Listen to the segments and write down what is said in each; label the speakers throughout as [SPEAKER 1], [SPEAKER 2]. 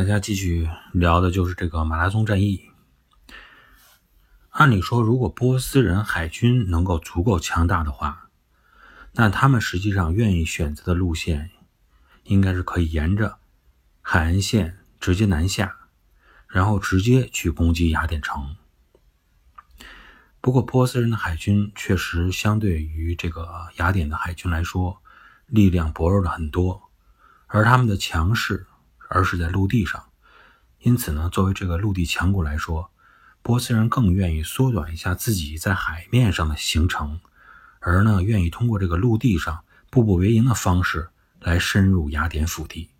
[SPEAKER 1] 大家继续聊的就是这个马拉松战役。按理说，如果波斯人海军能够足够强大的话，那他们实际上愿意选择的路线，应该是可以沿着海岸线直接南下，然后直接去攻击雅典城。不过，波斯人的海军确实相对于这个雅典的海军来说，力量薄弱了很多，而他们的强势。而是在陆地上，因此呢，作为这个陆地强国来说，波斯人更愿意缩短一下自己在海面上的行程，而呢，愿意通过这个陆地上步步为营的方式来深入雅典腹地。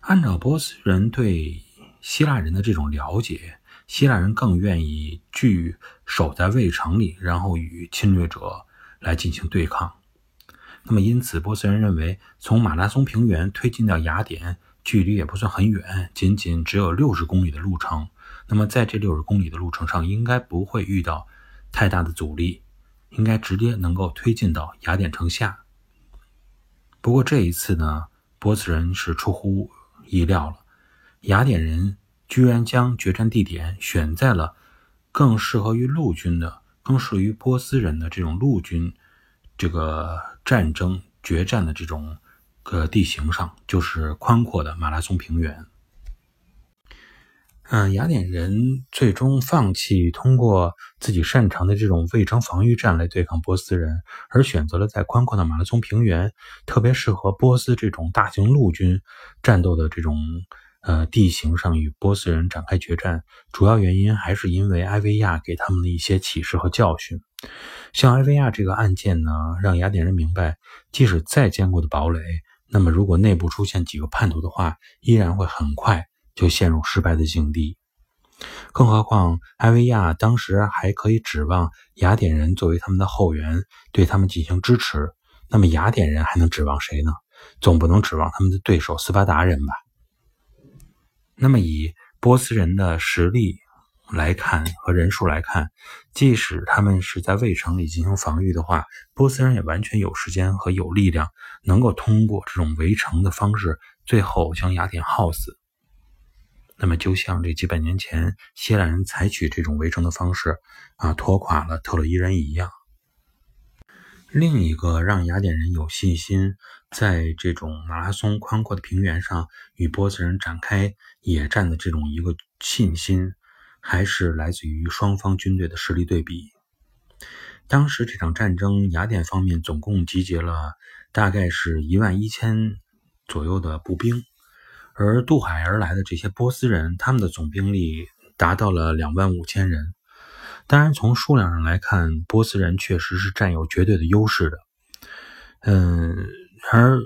[SPEAKER 1] 按照波斯人对希腊人的这种了解，希腊人更愿意据守在卫城里，然后与侵略者来进行对抗。那么，因此，波斯人认为，从马拉松平原推进到雅典，距离也不算很远，仅仅只有六十公里的路程。那么，在这六十公里的路程上，应该不会遇到太大的阻力，应该直接能够推进到雅典城下。不过，这一次呢，波斯人是出乎意料了，雅典人居然将决战地点选在了更适合于陆军的、更适于波斯人的这种陆军。这个战争决战的这种个地形上，就是宽阔的马拉松平原。嗯，雅典人最终放弃通过自己擅长的这种卫城防御战来对抗波斯人，而选择了在宽阔的马拉松平原，特别适合波斯这种大型陆军战斗的这种呃地形上与波斯人展开决战。主要原因还是因为埃维亚给他们的一些启示和教训。像埃维亚这个案件呢，让雅典人明白，即使再坚固的堡垒，那么如果内部出现几个叛徒的话，依然会很快就陷入失败的境地。更何况，埃维亚当时还可以指望雅典人作为他们的后援，对他们进行支持。那么，雅典人还能指望谁呢？总不能指望他们的对手斯巴达人吧？那么，以波斯人的实力。来看和人数来看，即使他们是在卫城里进行防御的话，波斯人也完全有时间和有力量，能够通过这种围城的方式，最后将雅典耗死。那么，就像这几百年前希腊人采取这种围城的方式啊，拖垮了特洛伊人一样。另一个让雅典人有信心在这种马拉松宽阔的平原上与波斯人展开野战的这种一个信心。还是来自于双方军队的实力对比。当时这场战争，雅典方面总共集结了大概是一万一千左右的步兵，而渡海而来的这些波斯人，他们的总兵力达到了两万五千人。当然，从数量上来看，波斯人确实是占有绝对的优势的。嗯，而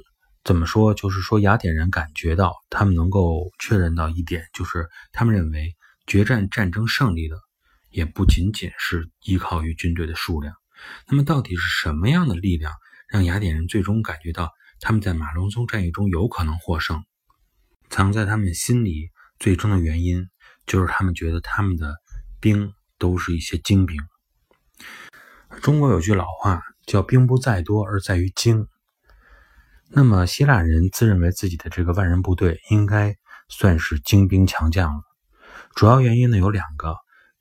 [SPEAKER 1] 怎么说，就是说雅典人感觉到，他们能够确认到一点，就是他们认为。决战战争胜利的，也不仅仅是依靠于军队的数量。那么，到底是什么样的力量让雅典人最终感觉到他们在马拉松战役中有可能获胜？藏在他们心里最终的原因，就是他们觉得他们的兵都是一些精兵。中国有句老话叫“兵不在多，而在于精”。那么，希腊人自认为自己的这个万人部队应该算是精兵强将了。主要原因呢有两个，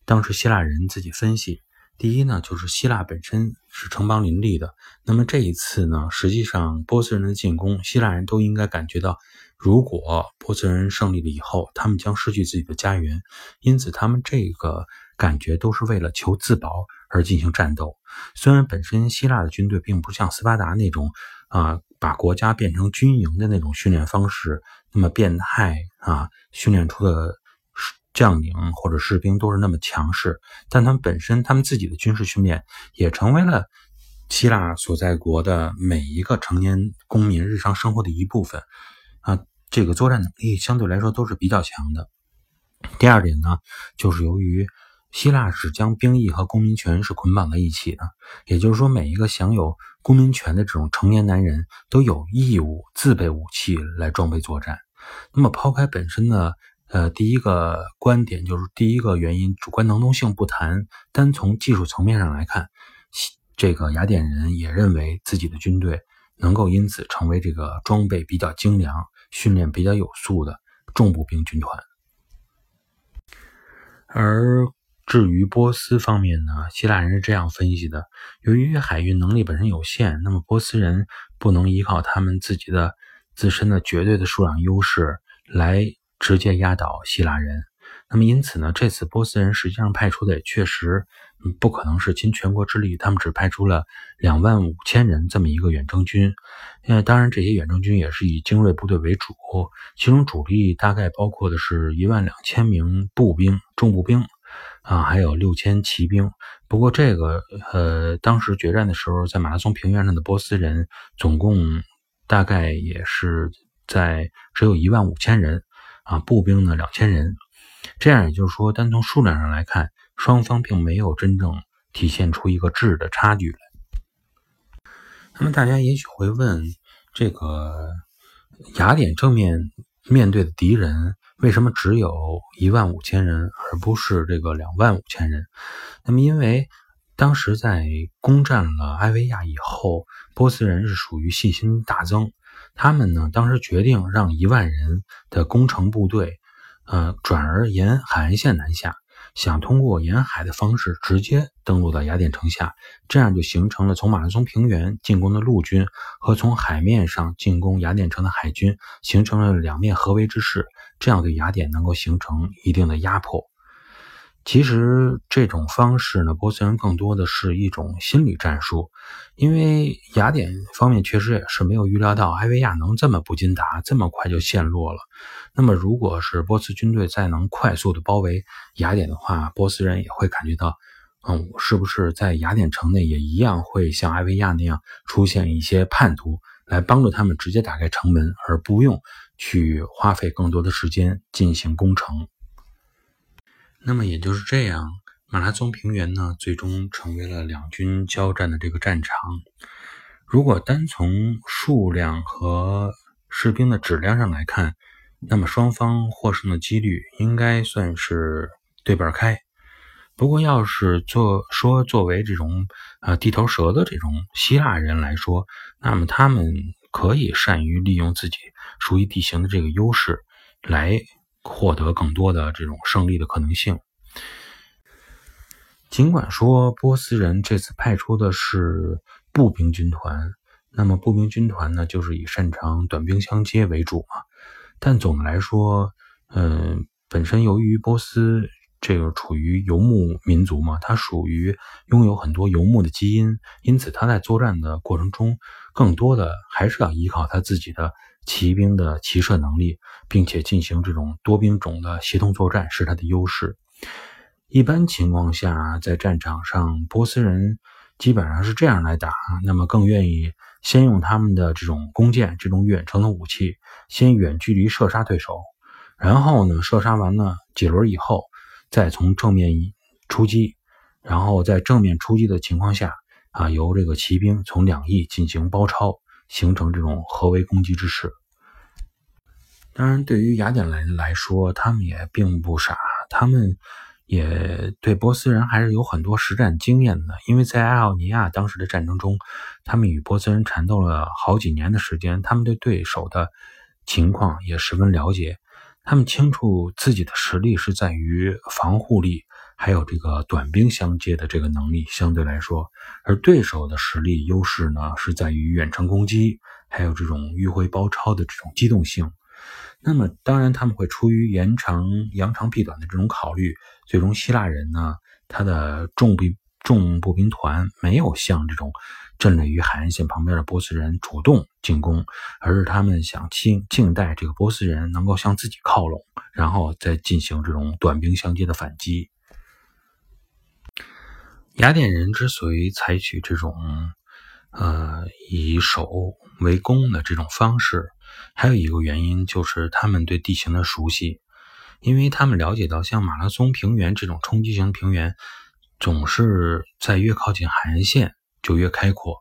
[SPEAKER 1] 当时希腊人自己分析，第一呢就是希腊本身是城邦林立的，那么这一次呢，实际上波斯人的进攻，希腊人都应该感觉到，如果波斯人胜利了以后，他们将失去自己的家园，因此他们这个感觉都是为了求自保而进行战斗。虽然本身希腊的军队并不像斯巴达那种啊，把国家变成军营的那种训练方式那么变态啊，训练出的。将领或者士兵都是那么强势，但他们本身，他们自己的军事训练也成为了希腊所在国的每一个成年公民日常生活的一部分啊。这个作战能力相对来说都是比较强的。第二点呢，就是由于希腊是将兵役和公民权是捆绑在一起的，也就是说，每一个享有公民权的这种成年男人都有义务自备武器来装备作战。那么，抛开本身的。呃，第一个观点就是第一个原因，主观能动性不谈，单从技术层面上来看，这个雅典人也认为自己的军队能够因此成为这个装备比较精良，训练比较有素的重步兵军团。而至于波斯方面呢，希腊人是这样分析的：由于海运能力本身有限，那么波斯人不能依靠他们自己的自身的绝对的数量优势来直接压倒希腊人。那么因此呢，这次波斯人实际上派出的也确实不可能是倾全国之力，他们只派出了两万五千人这么一个远征军。呃，当然这些远征军也是以精锐部队为主，其中主力大概包括的是一万两千名步兵、重步兵啊，还有六千骑兵。不过这个呃，当时决战的时候，在马拉松平原上的波斯人总共大概也是在只有一万五千人啊，步兵呢两千人。这样也就是说，单从数量上来看，双方并没有真正体现出一个质的差距来。那么大家也许会问，这个雅典正面面对的敌人为什么只有一万五千人，而不是这个两万五千人？那么因为当时在攻占了埃维亚以后，波斯人是属于信心大增，他们呢当时决定让一万人的攻城部队。呃，转而沿海岸线南下，想通过沿海的方式直接登陆到雅典城下，这样就形成了从马拉松平原进攻的陆军和从海面上进攻雅典城的海军，形成了两面合围之势，这样对雅典能够形成一定的压迫。其实这种方式呢，波斯人更多的是一种心理战术，因为雅典方面确实也是没有预料到埃维亚能这么不禁打，这么快就陷落了。那么，如果是波斯军队再能快速的包围雅典的话，波斯人也会感觉到，嗯，是不是在雅典城内也一样会像埃维亚那样出现一些叛徒，来帮助他们直接打开城门，而不用去花费更多的时间进行攻城。那么也就是这样，马拉松平原呢，最终成为了两军交战的这个战场。如果单从数量和士兵的质量上来看，那么双方获胜的几率应该算是对半开。不过，要是做说作为这种呃地头蛇的这种希腊人来说，那么他们可以善于利用自己属于地形的这个优势来。获得更多的这种胜利的可能性。尽管说波斯人这次派出的是步兵军团，那么步兵军团呢，就是以擅长短兵相接为主嘛。但总的来说，嗯，本身由于波斯这个处于游牧民族嘛，它属于拥有很多游牧的基因，因此他在作战的过程中，更多的还是要依靠他自己的。骑兵的骑射能力，并且进行这种多兵种的协同作战是他的优势。一般情况下，在战场上，波斯人基本上是这样来打，那么更愿意先用他们的这种弓箭这种远程的武器，先远距离射杀对手，然后呢，射杀完了几轮以后，再从正面出击，然后在正面出击的情况下，啊，由这个骑兵从两翼进行包抄。形成这种合围攻击之势。当然，对于雅典人来说，他们也并不傻，他们也对波斯人还是有很多实战经验的。因为在爱奥尼亚当时的战争中，他们与波斯人缠斗了好几年的时间，他们对对手的情况也十分了解。他们清楚自己的实力是在于防护力。还有这个短兵相接的这个能力相对来说，而对手的实力优势呢，是在于远程攻击，还有这种迂回包抄的这种机动性。那么，当然他们会出于延长扬长避短的这种考虑，最终希腊人呢，他的重兵重步兵团没有像这种阵列于海岸线旁边的波斯人主动进攻，而是他们想静静待这个波斯人能够向自己靠拢，然后再进行这种短兵相接的反击。雅典人之所以采取这种，呃，以守为攻的这种方式，还有一个原因就是他们对地形的熟悉，因为他们了解到，像马拉松平原这种冲击型平原，总是在越靠近海岸线就越开阔，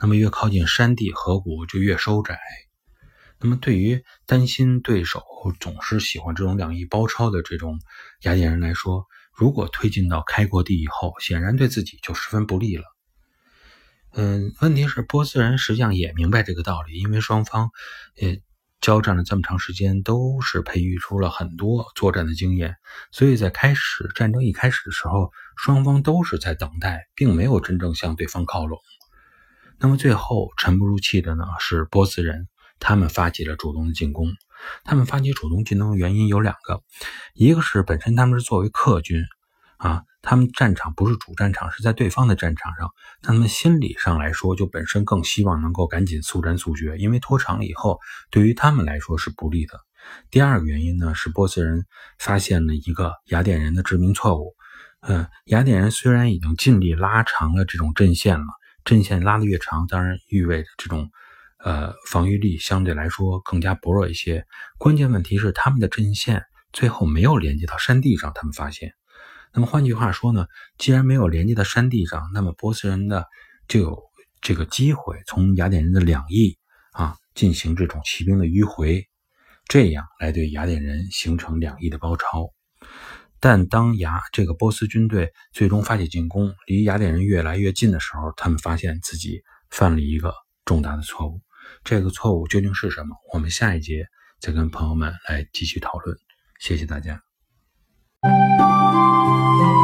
[SPEAKER 1] 那么越靠近山地河谷就越收窄。那么对于担心对手总是喜欢这种两翼包抄的这种雅典人来说，如果推进到开阔地以后，显然对自己就十分不利了。嗯，问题是波斯人实际上也明白这个道理，因为双方，呃，交战了这么长时间，都是培育出了很多作战的经验，所以在开始战争一开始的时候，双方都是在等待，并没有真正向对方靠拢。那么最后沉不住气的呢，是波斯人，他们发起了主动的进攻。他们发起主动进攻的原因有两个，一个是本身他们是作为客军，啊，他们战场不是主战场，是在对方的战场上，他们心理上来说就本身更希望能够赶紧速战速决，因为拖长了以后对于他们来说是不利的。第二个原因呢，是波斯人发现了一个雅典人的致命错误，嗯，雅典人虽然已经尽力拉长了这种阵线了，阵线拉得越长，当然意味着这种。呃，防御力相对来说更加薄弱一些。关键问题是，他们的阵线最后没有连接到山地上。他们发现，那么换句话说呢，既然没有连接到山地上，那么波斯人的就有这个机会从雅典人的两翼啊进行这种骑兵的迂回，这样来对雅典人形成两翼的包抄。但当雅这个波斯军队最终发起进攻，离雅典人越来越近的时候，他们发现自己犯了一个重大的错误。这个错误究竟是什么？我们下一节再跟朋友们来继续讨论。谢谢大家。Thank you.